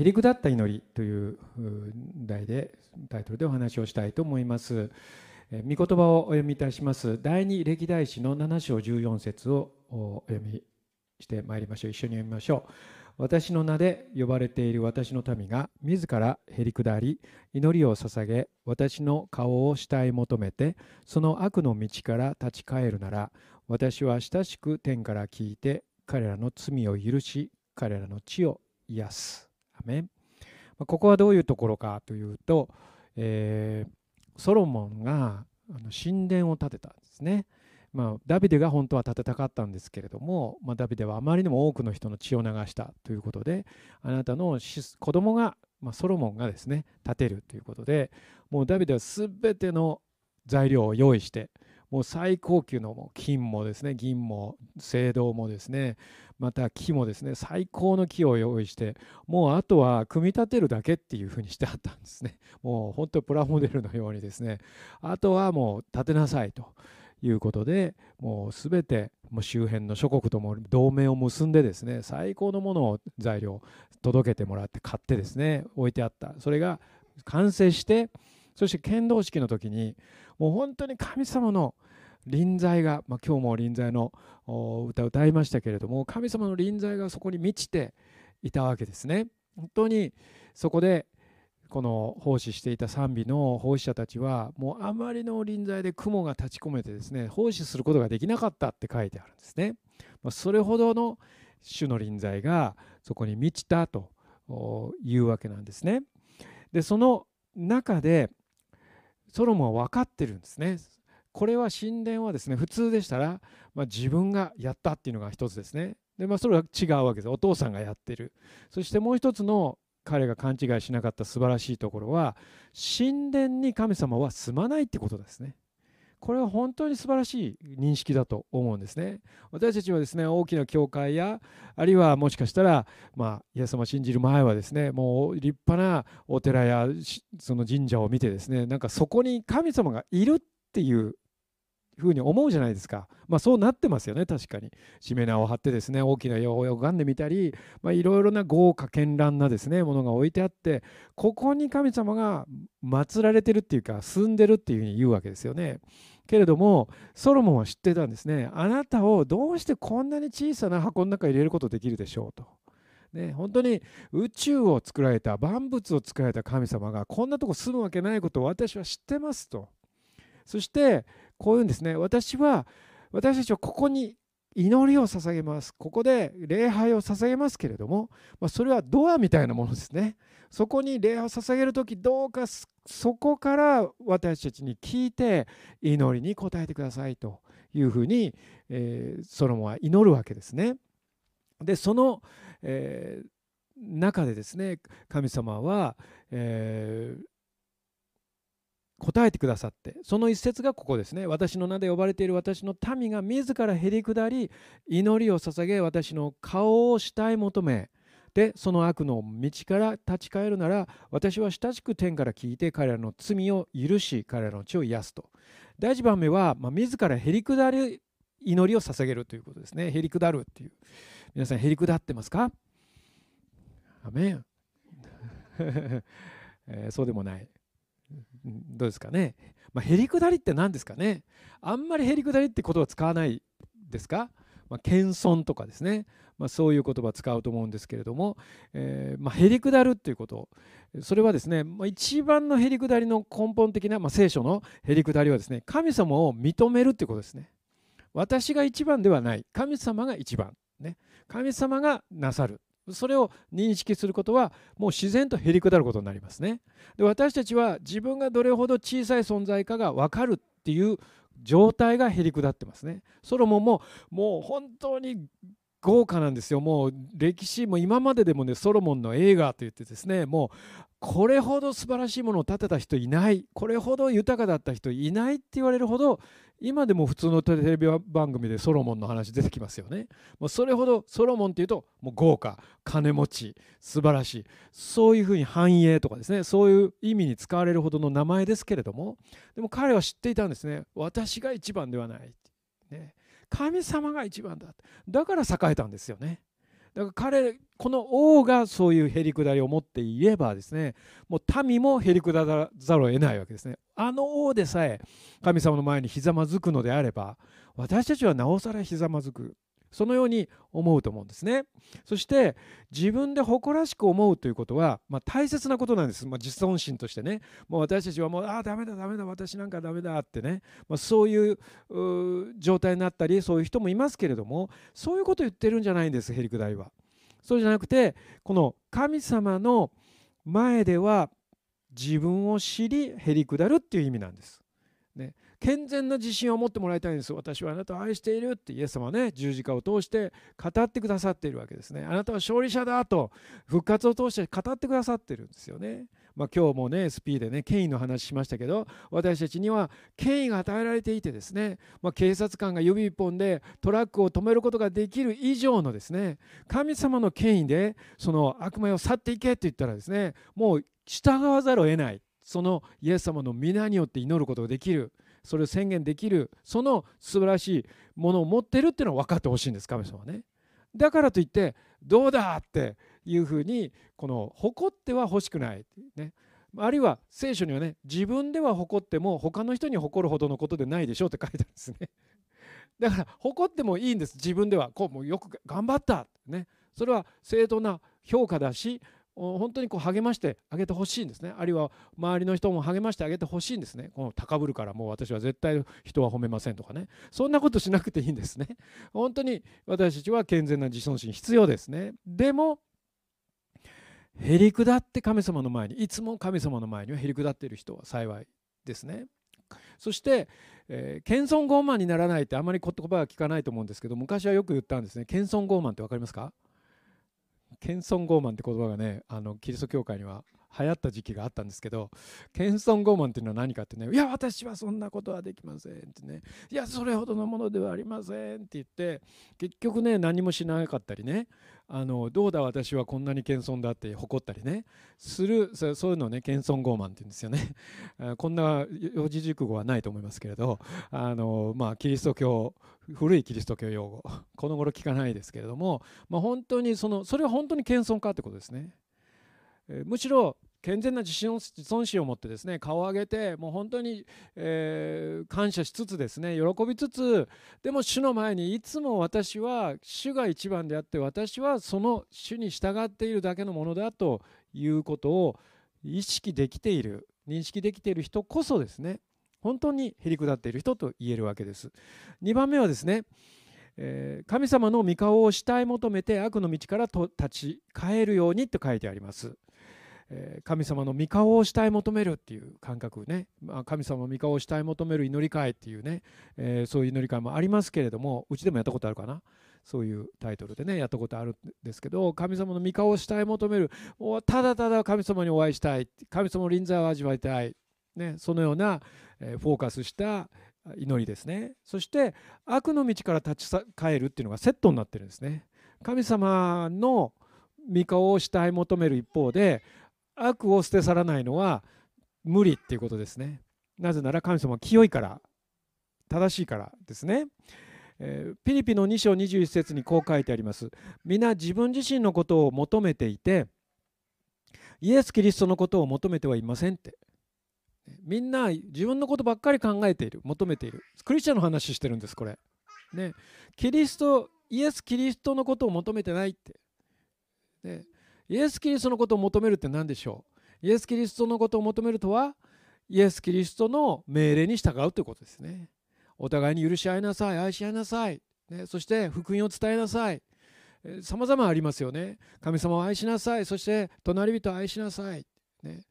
へりくだった祈りという題でタイトルでお話をしたいと思います。御言葉をお読みいたします。第二歴代史の7章14節をお読みしてまいりましょう。一緒に読みましょう。私の名で呼ばれている私の民が自らへりくだり祈りを捧げ私の顔を慕い求めてその悪の道から立ち返るなら私は親しく天から聞いて彼らの罪を許し彼らの血を癒す。アメンここはどういうところかというと、えー、ソロモンが神殿を建てたんですね。まあ、ダビデが本当は建てたかったんですけれども、まあ、ダビデはあまりにも多くの人の血を流したということであなたの子供が、まあ、ソロモンがですね建てるということでもうダビデは全ての材料を用意してもう最高級のも金もですね銀も青銅もですねまた木もですね最高の木を用意してもうあとは組み立てるだけっていうふうにしてあったんですね。もう本当プラモデルのようにですね。あとはもう建てなさいということでもう全てもう周辺の諸国とも同盟を結んでですね最高のものを材料届けてもらって買ってですね置いてあった。それが完成してそして剣道式の時にもう本当に神様の臨在が、まあ、今日も臨在の歌を歌いましたけれども神様の臨在がそこに満ちていたわけですね。本当にそこでこの奉仕していた賛美の奉仕者たちはもうあまりの臨在で雲が立ち込めてですね奉仕することができなかったって書いてあるんですね。それほどの主の臨在がそこに満ちたというわけなんですね。でその中でソロモンは分かってるんですね。これは神殿はですね普通でしたら、まあ、自分がやったっていうのが一つですね。でまあ、それは違うわけですお父さんがやってるそしてもう一つの彼が勘違いしなかった素晴らしいところは神殿に神様は住まないってことですね。これは本当に素晴らしい認識だと思うんですね。私たちはですね大きな教会やあるいはもしかしたら、まあ、イエス様を信じる前はですねもう立派なお寺やその神社を見てですねなんかそこに神様がいるっていうふうに思うじゃないですか。まあそうなってますよね、確かに。しめ縄を張ってですね、大きな用を拝んでみたり、まあ、いろいろな豪華絢爛なですね、ものが置いてあって、ここに神様が祀られてるっていうか、住んでるっていうふうに言うわけですよね。けれども、ソロモンは知ってたんですね。あなたをどうしてこんなに小さな箱の中に入れることできるでしょうと。ね、本当に宇宙を作られた万物を作られた神様がこんなとこ住むわけないことを私は知ってますと。そしてこういうんですね。私は私たちはここに祈りを捧げます。ここで礼拝を捧げますけれども、まあ、それはドアみたいなものですね。そこに礼拝を捧げる時どうかそこから私たちに聞いて祈りに応えてくださいというふうに、えー、ソロモンは祈るわけですね。でその、えー、中でですね神様は、えー、答えてくださってその一節がここですね。私の名で呼ばれている私の民が自らへり下り祈りを捧げ私の顔を慕い求めでその悪の道から立ち返るなら私は親しく天から聞いて彼らの罪を許し彼らの血を癒すと。第一番目は、まあ、自らへり下る祈りを捧げるということですね。へり下るっていう。皆さんへり下ってますか？アメン、えー、そうでもない。どうですかね、まあ、へりくだりって何ですかね。あんまりへりくだりって言葉使わないですか、まあ、謙遜とかですね、まあ、そういう言葉使うと思うんですけれども、えー、まあ、へりくだるっていうこと。それはですね、まあ、一番のへりくだりの根本的な、ま、聖書のへりくだりはですね神様を認めるっていうことですね。私が一番ではない。神様が一番。ね。神様がなさる。それを認識することはもう自然とへりくだることになりますね。で私たちは自分がどれほど小さい存在かが分かるっていう状態がへりくだってますね。ソロモンももう本当に豪華なんですよ。もう歴史も今まででもねソロモンの映画といってですねもうこれほど素晴らしいものを建てた人いないこれほど豊かだった人いないって言われるほど今でも普通のテレビ番組でソロモンの話出てきますよね。もうそれほどソロモンっていうともう豪華金持ち素晴らしいそういうふうに繁栄とかですねそういう意味に使われるほどの名前ですけれどもでも彼は知っていたんですね。私が一番ではない、ね、神様が一番だだから栄えたんですよね。だから彼この王がそういうへりくだりを持っていればですねもう民もへりくだらざるを得ないわけですね。あの王でさえ神様の前にひざまずくのであれば私たちはなおさらひざまずく。そのように思うと思うんですね。そして自分で誇らしく思うということは、まあ、大切なことなんです、まあ、自尊心としてね。もう私たちはもうああダメだダメだ。私なんかダメだってね、まあ、そういう状態になったりそういう人もいますけれどもそういうことを言ってるんじゃないんですへりくだりは。そうじゃなくてこの神様の前では自分を知りへりくだるっていう意味なんです。ね、健全な自信を持ってもらいたいんです。私はあなたを愛しているってイエス様はね、十字架を通して語ってくださっているわけですね。あなたは勝利者だと復活を通して語ってくださってるんですよね。まあ、今日もね、SP でね、権威の話しましたけど、私たちには権威が与えられていてですね、まあ、警察官が指一本でトラックを止めることができる以上のですね、神様の権威でその悪魔を去っていけって言ったらですね、もう従わざるを得ない。そのイエス様の皆によって祈ることができる。それを宣言できるその素晴らしいものを持ってるっていうのは分かってほしいんです神様はね。だからといってどうだっていうふうにこの誇っては欲しくないね。あるいは聖書にはね自分では誇っても他の人に誇るほどのことでないでしょうって書いてあるんですね。だから誇ってもいいんです。自分ではこうもうよく頑張ったね。それは正当な評価だし本当にこう励ましてあげてほしいんですね。あるいは周りの人も励ましてあげてほしいんですね。この高ぶるからもう私は絶対人は褒めませんとかね。そんなことしなくていいんですね。本当に私たちは健全な自尊心必要ですね。でもへりくだって神様の前にいつも神様の前にはへりくだっている人は幸いですね。そして、えー、謙遜傲慢にならないってあまり言葉は聞かないと思うんですけど昔はよく言ったんですね。謙遜傲慢って分かりますか？謙遜傲慢って言葉がねあのキリスト教会には流行った時期があったんですけど謙遜傲慢っていうのは何かってね「いや私はそんなことはできません」ってね「いやそれほどのものではありません」って言って結局ね何もしなかったりねあのどうだ私はこんなに謙遜だって誇ったりねするそういうのをね謙遜傲慢って言うんですよね こんな四字熟語はないと思いますけれどあのまあキリスト教古いキリスト教用語この頃聞かないですけれども、まあ、本当にそのそれは本当に謙遜かってことですね。えむしろ健全な自信自尊心を持ってですね顔を上げてもう本当に、えー、感謝しつつですね喜びつつでも主の前にいつも私は主が一番であって私はその主に従っているだけのものだということを意識できている認識できている人こそですね本当にへりくだっている人と言えるわけです。2番目はですねえ神様の御顔を慕い求めて悪の道からと立ち返るようにと書いてあります。神様の御顔を慕い求めるっていう感覚ね、ま神様の御顔を慕い求める祈り会っていうね、えそういう祈り会もありますけれどもうちでもやったことあるかな？そういうタイトルでねやったことあるんですけど神様の御顔を慕い求めるただただ神様にお会いしたい神様の臨在を味わいたい、ね、そのような、えフォーカスした祈りですね。そして悪の道から立ち返るっていうのがセットになってるんですね。神様の御顔を慕い求める一方で悪を捨て去らないのは無理っていうことですね。なぜなら神様は清いから正しいからですね、えー、ピリピの2章21節にこう書いてあります。皆自分自身のことを求めていてイエス・キリストのことを求めてはいませんって。みんな自分のことばっかり考えている求めている。クリスチャンの話してるんですこれ。ね。キリストイエス・キリストのことを求めてないって、ね、イエス・キリストのことを求めるって何でしょう？イエス・キリストのことを求めるとはイエス・キリストの命令に従うということですね。お互いに許し合いなさい愛し合いなさい、ね、そして福音を伝えなさい。さまざまありますよね。神様を愛しなさいそして隣人を愛しなさい、ね。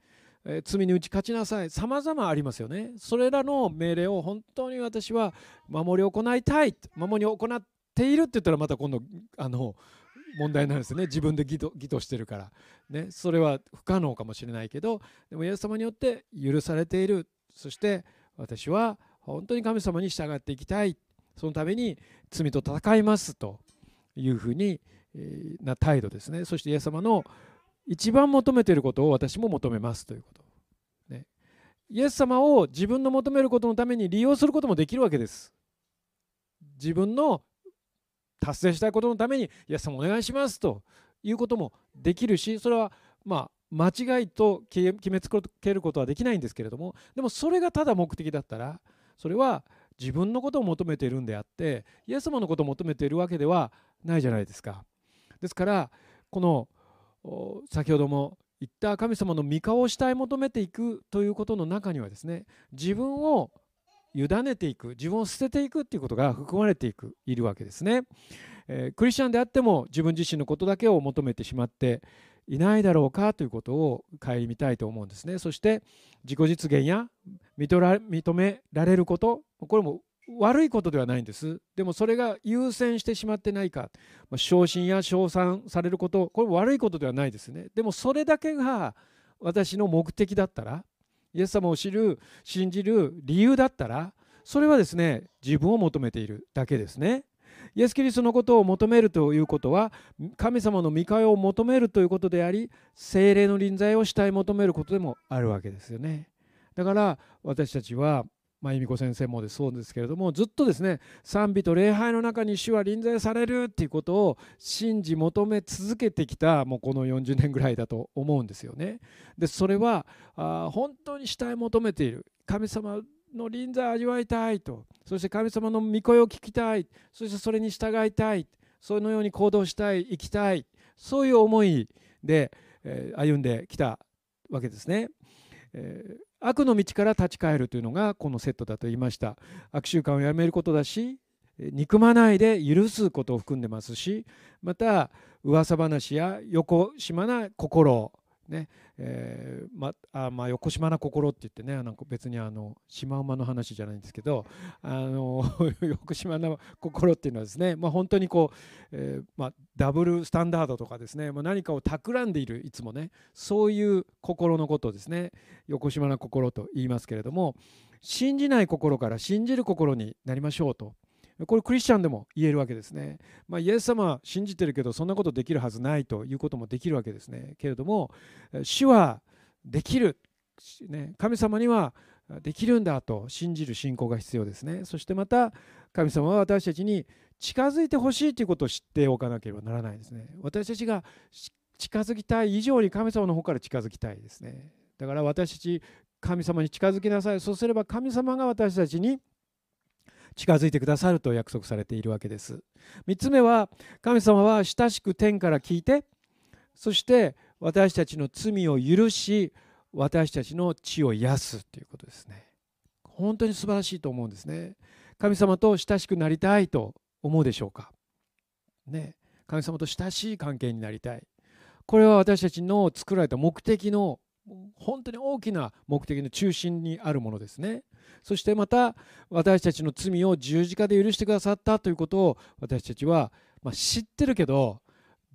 え罪に打ち勝ちなさい。さまざまありますよね。それらの命令を本当に私は守り行いたい守り行っているって言ったらまた今度あの問題なんですね。自分で義と義としてるから、ね、それは不可能かもしれないけどでもイエス様によって許されている。そして私は本当に神様に従っていきたい。そのために罪と戦います。というふうに、えな態度ですね。そしてイエス様の一番求めていることを私も求めます。ということ、ね、イエス様を自分の求めることのために利用することもできるわけです。自分の達成したいことのためにイエス様お願いしますということもできるしそれはまあ間違いと決めつけることはできないんですけれどもでもそれがただ目的だったらそれは自分のことを求めているんであってイエス様のことを求めているわけではないじゃないですか。ですからこの先ほども言った神様の御顔を主体求めていくということの中にはですね自分を委ねていく自分を捨てていくっていうことが含まれていくいるわけですね、えー、クリスチャンであっても自分自身のことだけを求めてしまっていないだろうかということを顧みたいと思うんですね。そして自己実現や認められることこれも悪いことではないんです。でもそれが優先してしまってないか、ま、昇進や称賛されることこれも悪いことではないですね。でもそれだけが私の目的だったらイエス様を知る信じる理由だったらそれはですね自分を求めているだけですね。イエス・キリストのことを求めるということは神様の御顔を求めるということであり精霊の臨在を主体求めることでもあるわけですよね。だから私たちはまあ、由美子先生もそうですけれどもずっとですね賛美と礼拝の中に主は臨在されるっていうことを信じ求め続けてきたもうこの40年ぐらいだと思うんですよね。でそれはあ本当に主体求めている。神様の臨在を味わいたいと。そして神様の御声を聞きたい。そしてそれに従いたい。そのように行動したい。生きたい。そういう思いで、えー、歩んできたわけですね。え悪の道から立ち返るというのがこのセットだと言いました。悪習慣をやめることだし憎まないで許すことを含んでますしまた噂話や横島な心ねえー、まあまあ、横島な心って言ってねなんか別にあのシマウマの話じゃないんですけどあの 横島な心っていうのはですね、まあ、本当にこう、えー、まあ、ダブルスタンダードとかですね、まあ、何かを企んでいるいつもねそういう心のことをですね横島な心と言いますけれども信じない心から信じる心になりましょうと。これクリスチャンでも言えるわけですね。まあ、イエス様は信じてるけどそんなことできるはずないということもできるわけですね。けれども主はできる、ね、神様にはできるんだと信じる信仰が必要ですね。そしてまた神様は私たちに近づいてほしいということを知っておかなければならないですね。私たちが近づきたい以上に神様の方から近づきたいですね。だから私たち神様に近づきなさい。そうすれば神様が私たちに近づいてくださると約束されているわけです。3つ目は神様は親しく天から聞いてそして私たちの罪を許し私たちの血を癒すということですね。本当に素晴らしいと思うんですね。神様と親しくなりたいと思うでしょうか？ね。神様と親しい関係になりたい。これは私たちの作られた目的の本当に大きな目的の中心にあるものですねそしてまた私たちの罪を十字架で許してくださったということを私たちは、まあ、知ってるけど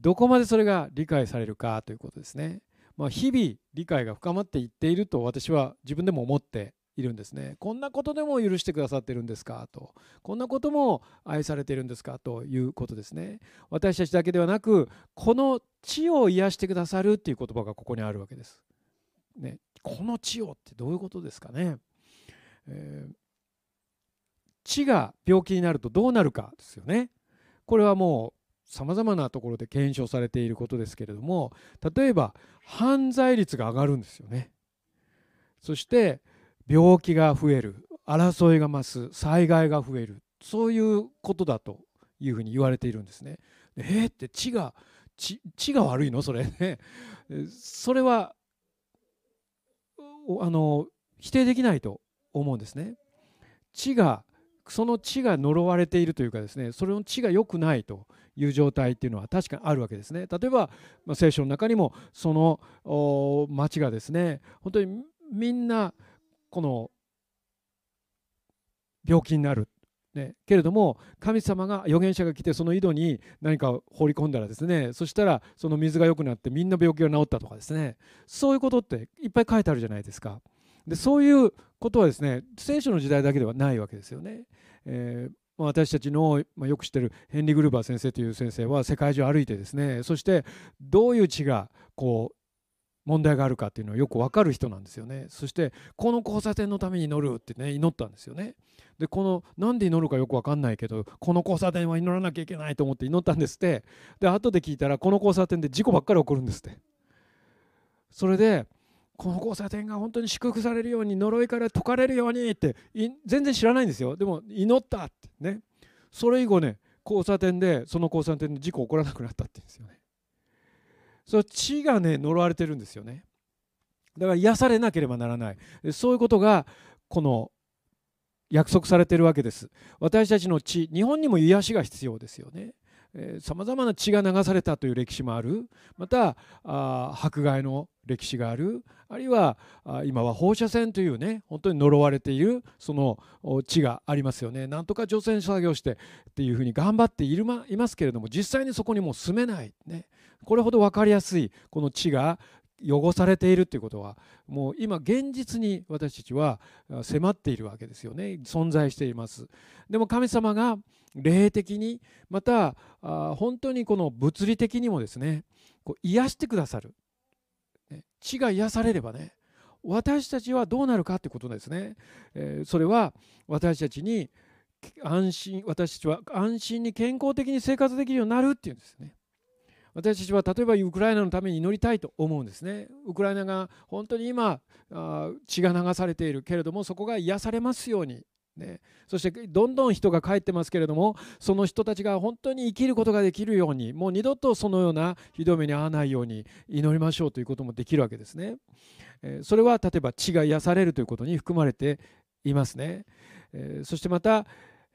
どこまでそれが理解されるかということですね。まあ、日々理解が深まっていっていると私は自分でも思っているんですね。こんなことでも許してくださってるんですかと。こんなことも愛されてるんですかということですね。私たちだけではなく、この地を癒してくださるっていう言葉がここにあるわけです。ね、この地をってどういうことですかね。えー、血が病気になるとどうなるかですよね。これはもうさまざまなところで検証されていることですけれども例えば犯罪率が上がるんですよね。そして病気が増える争いが増す災害が増えるそういうことだというふうに言われているんですね。えー、って血が血血が悪いの？それね。それはあの否定できないと思うんですね。地がその地が呪われているというかですねそれの地が良くないという状態っていうのは確かにあるわけですね。例えば、ま、聖書の中にもその町がですね本当にみんなこの病気になる、ね、けれども神様が預言者が来てその井戸に何か放り込んだらですねそしたらその水が良くなってみんな病気が治ったとかですねそういうことっていっぱい書いてあるじゃないですか。でそういうことはですね聖書の時代だけではないわけですよね。えー私たちの、まあ、よく知ってるヘンリー・グルーバー先生という先生は世界中歩いてですねそしてどういう血がこう問題があるかっていうのはよく分かる人なんですよね。そしてこの交差点のために祈るってね祈ったんですよね。でこのなんで祈るかよく分かんないけどこの交差点は祈らなきゃいけないと思って祈ったんですって。で後で聞いたらこの交差点で事故ばっかり起こるんですって。それでこの交差点が本当に祝福されるように呪いから解かれるようにって全然知らないんですよ。でも祈ったってね。それ以後ね交差点でその交差点で事故起こらなくなったって言うんですよね。その血がね呪われてるんですよね。だから癒されなければならない。そういうことがこの約束されているわけです。私たちの血日本にも癒しが必要ですよね。さまざまな血が流されたという歴史もある。またあ迫害の歴史がある。あるいはあ今は放射線というね本当に呪われているその地がありますよね。なんとか除染作業してっていうふうに頑張っているまいますけれども実際にそこにもう住めない、ね、これほど分かりやすいこの地が汚されているということはもう今現実に私たちは迫っているわけですよね。存在しています。でも神様が霊的にまた本当にこの物理的にもですねこう癒してくださる。血が癒されればね私たちはどうなるかということですね、えそれは私たちに安心私たちは安心に健康的に生活できるようになるっていうんですね。私たちは例えばウクライナのために祈りたいと思うんですねウクライナが本当に今血が流されているけれどもそこが癒されますようにね、そしてどんどん人が帰ってますけれどもその人たちが本当に生きることができるようにもう二度とそのようなひどい目に遭わないように祈りましょうということもできるわけですね。それは例えば血が癒されるということに含まれていますね。そしてまた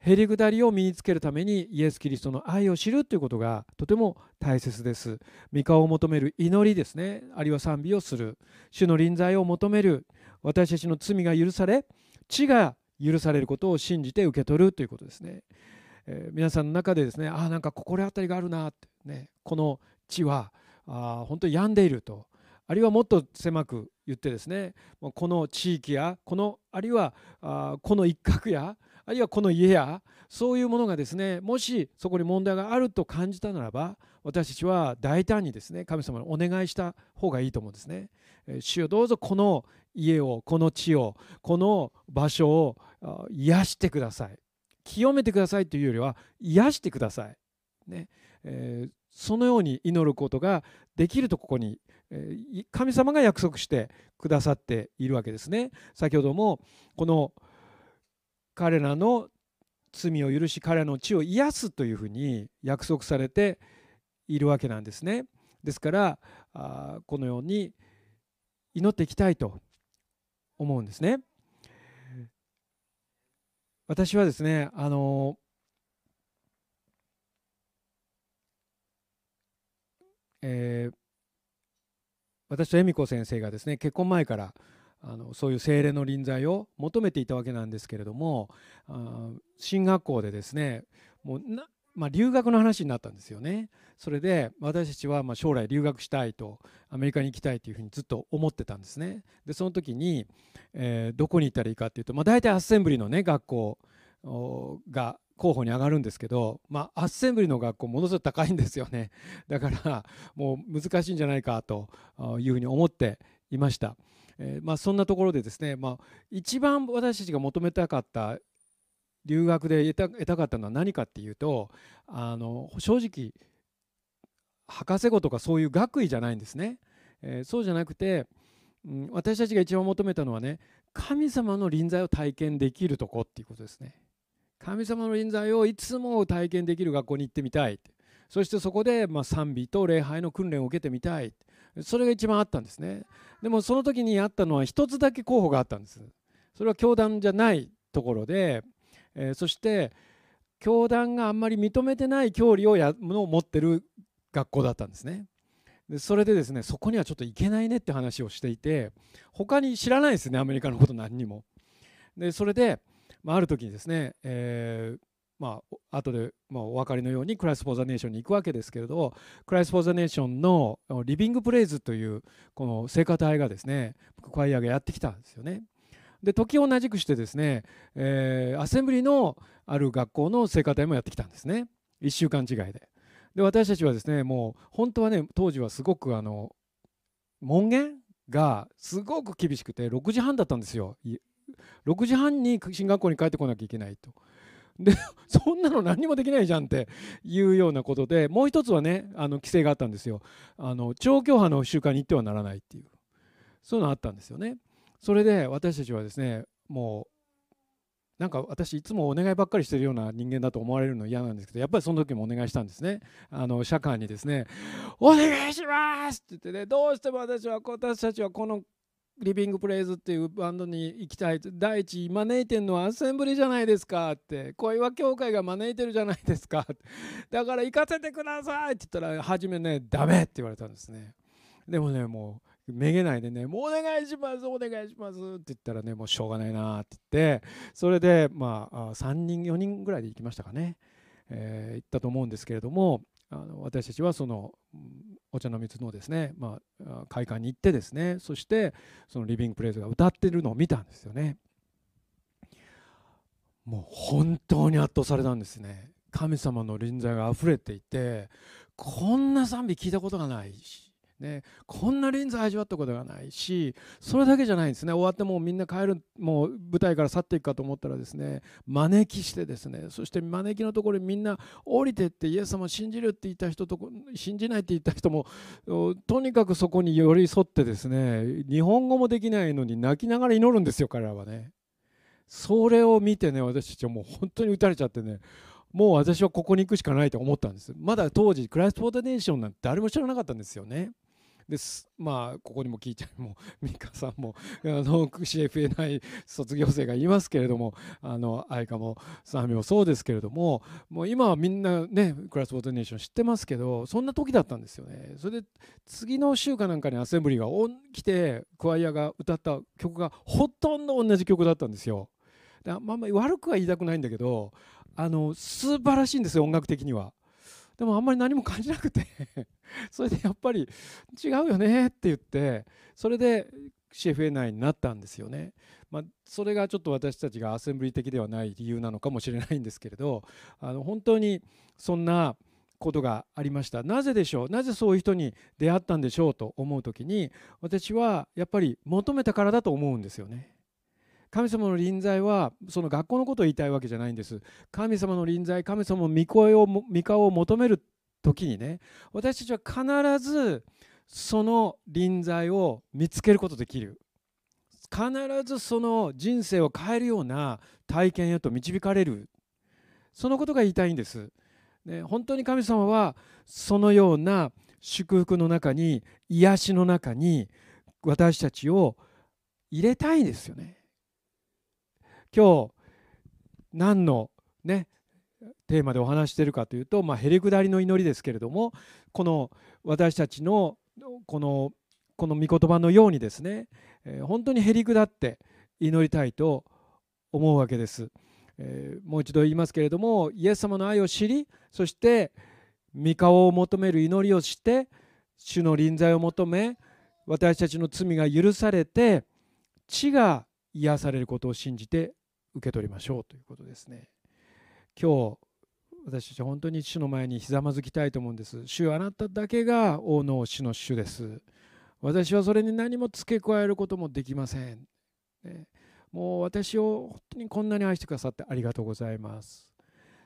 へりくだりを身につけるためにイエス・キリストの愛を知るということがとても大切です。御顔を求める祈りですね。あるいは賛美をする。主の臨在を求める。私たちの罪が許され血が許されることを信じて受け取るということですね。えー、皆さんの中でですねああなんか心当たりがあるなって。ねこの地はあ本当に病んでいると。あるいはもっと狭く言ってですねこの地域やこのあるいはあこの一角やあるいはこの家やそういうものがですねもしそこに問題があると感じたならば私たちは大胆にですね神様にお願いした方がいいと思うんですね。主よどうぞこの家をこの地をこの場所を癒してください。清めてくださいというよりは癒してください、ね。えー、そのように祈ることができるとここに、えー、神様が約束してくださっているわけですね。先ほどもこの彼らの罪を許し彼らの地を癒すというふうに約束されているわけなんですねですからあこのように祈っていきたいと思うんですね。私はですねあのえー、私と恵美子先生がですね結婚前からあのそういう精霊の臨在を求めていたわけなんですけれどもあ進学校でですねもうなまあ、留学の話になったんですよね。それで私たちはま将来留学したいとアメリカに行きたいというふうにずっと思ってたんですね。でその時に、えー、どこに行ったらいいかっていうと、まあ、大体アッセンブリのね学校が候補に上がるんですけど、まあ、アッセンブリの学校ものすごく高いんですよね。だからもう難しいんじゃないかというふうに思っていました。えー、まあ、そんなところでですね、まあ、一番私たちが求めたかった留学で得た得たかったのは何かっていうとあの正直博士号とかそういう学位じゃないんですね、えー、そうじゃなくて、うん、私たちが一番求めたのはね神様の臨在を体験できるとこっていうことですね。神様の臨在をいつも体験できる学校に行ってみたい。そしてそこでま賛美と礼拝の訓練を受けてみたい。それが一番あったんですねでもその時にあったのは一つだけ候補があったんですそれは教団じゃないところでえー、そして教団があんまり認めてない教理をやのを持ってる学校だったんですね。でそれでですねそこにはちょっといけないねって話をしていて他に知らないですねアメリカのこと何にも。でそれで、まあ、ある時にですね、えーまあ後で、まあ、お分かりのようにクライス・フォー・ザ・ネーションに行くわけですけれどクライス・フォー・ザ・ネーションの Living Praise というこの聖歌隊がですねクワイアがやってきたんですよね。で時を同じくしてですね、えー、アセンブリのある学校の聖歌隊もやってきたんですね1週間違いで。で私たちはですねもう本当はね当時はすごくあの門限がすごく厳しくて6時半だったんですよ6時半に進学校に帰ってこなきゃいけないと。で そんなの何もできないじゃんっていうようなことでもう一つはねあの規制があったんですよ。あの超教派の集会に行ってはならないっていう。そういうのあったんですよね。それで私たちはですねもうなんか私いつもお願いばっかりしてるような人間だと思われるの嫌なんですけどやっぱりその時もお願いしたんですね。あの社会にですね「お願いします!」って言ってねどうしても私は私たちはこのリビングプレイズっていうバンドに行きたい第一招いてるのはアッセンブリじゃないですかって小岩教会が招いてるじゃないですかだから行かせてくださいって言ったら初めねダメって言われたんですね。でもねもうめげないでね、もうお願いします、お願いしますって言ったらね、もうしょうがないなって言って、それで、まあ、3人、4人ぐらいで行きましたかね、え、行ったと思うんですけれども、あの私たちはそのお茶の水のですね、まあ、会館に行ってですね、そしてそのリビングプレイズが歌ってるのを見たんですよね。もう本当に圧倒されたんですね。神様の臨在が溢れていて、こんな賛美聞いたことがないし。ね、こんな臨在味わったことがないしそれだけじゃないんですね。終わってもうみんな帰るもう舞台から去っていくかと思ったらですね招きしてですね。そして招きのところにみんな降りてってイエス様を信じるって言った人と信じないって言った人もとにかくそこに寄り添ってですね日本語もできないのに泣きながら祈るんですよ彼らはね。それを見てね私たちはもう本当に打たれちゃってねもう私はここに行くしかないと思ったんです。まだ当時クライスト・フォーデネーションなんて誰も知らなかったんですよね。です。まあここにも聞いちゃ うも美香さんもあの CFA 卒業生がいますけれどもあの愛花もサーミもそうですけれどももう今はみんなねクラス・フォートネーション知ってますけどそんな時だったんですよね。それで次の週かなんかにアセンブリが来てクワイアが歌った曲がほとんど同じ曲だったんですよ。だまあまあ悪くは言いたくないんだけどあの素晴らしいんですよ音楽的には。でもあんまり何も感じなくて それでやっぱり違うよねって言ってそれで CFA 内になったんですよね。まあ、それがちょっと私たちがアセンブリ的ではない理由なのかもしれないんですけれど あの本当にそんなことがありましたなぜでしょう？なぜそういう人に出会ったんでしょうと思う時に私はやっぱり求めたからだと思うんですよね。神様の臨在はその学校のことを言いたいわけじゃないんです。神様の臨在神様の御声を御顔を求める時にね私たちは必ずその臨在を見つけることできる。必ずその人生を変えるような体験へと導かれる。そのことが言いたいんです、ね、本当に神様はそのような祝福の中に癒しの中に私たちを入れたいんですよね。今日何のねテーマでお話してるかというと、まあ、へりくだりの祈りですけれどもこの私たちのこのこの御言葉のようにですね、えー、本当にへりくだって祈りたいと思うわけです、えー、もう一度言いますけれどもイエス様の愛を知りそして御顔を求める祈りをして主の臨在を求め私たちの罪が許されて地が癒されることを信じて受け取りましょうということですね。今日私たちは本当に主の前にひざまずきたいと思うんです。主あなただけが王の主の主です。私はそれに何も付け加えることもできません。ね、もう私を本当にこんなに愛してくださってありがとうございます。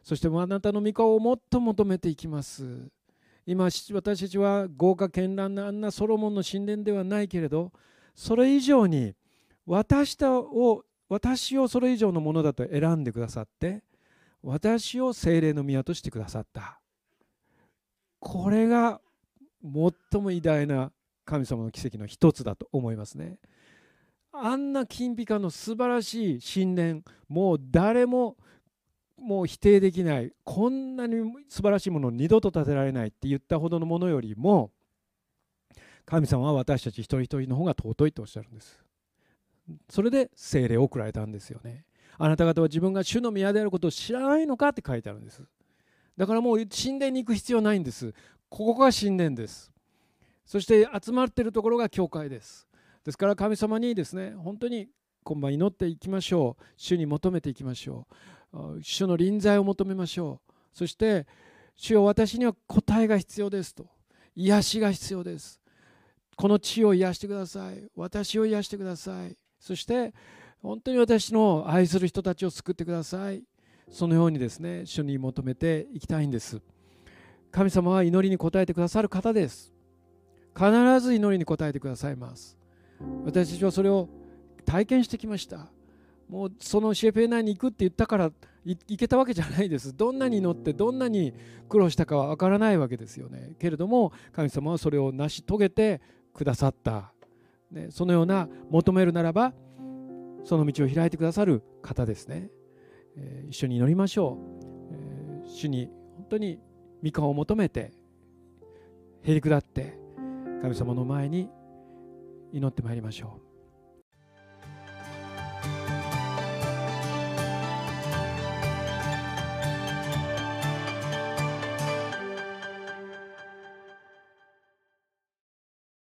そしてあなたの御顔をもっと求めていきます。今私たちは豪華絢爛なあんなソロモンの神殿ではないけれどそれ以上に私たを私をそれ以上のものだと選んでくださって私を精霊の宮としてくださった。これが最も偉大な神様の奇跡の一つだと思いますね。あんな金ピカの素晴らしい神殿もう誰ももう否定できないこんなに素晴らしいものを二度と建てられないって言ったほどのものよりも神様は私たち一人一人の方が尊いとおっしゃるんです。それで聖霊を送られたんですよね。あなた方は自分が主の宮であることを知らないのかって書いてあるんです。だからもう神殿に行く必要ないんです。ここが神殿です。そして集まっているところが教会です。ですから神様にですね本当に今晩祈っていきましょう。主に求めていきましょう。主の臨在を求めましょう。そして主よ私には答えが必要ですと。癒しが必要です。この地を癒してください。私を癒してください。そして本当に私の愛する人たちを救ってください。そのようにですね主に求めていきたいんです。神様は祈りに応えてくださる方です。必ず祈りに応えてくださいます。私たちはそれを体験してきました。もうそのシェフェナに行くって言ったから行けたわけじゃないです。どんなに祈ってどんなに苦労したかは分からないわけですよね。けれども神様はそれを成し遂げてくださった、ね、そのような求めるならばその道を開いてくださる方ですね、えー、一緒に祈りましょう、えー、主に本当に御顔を求めてへり下って神様の前に祈ってまいりましょう。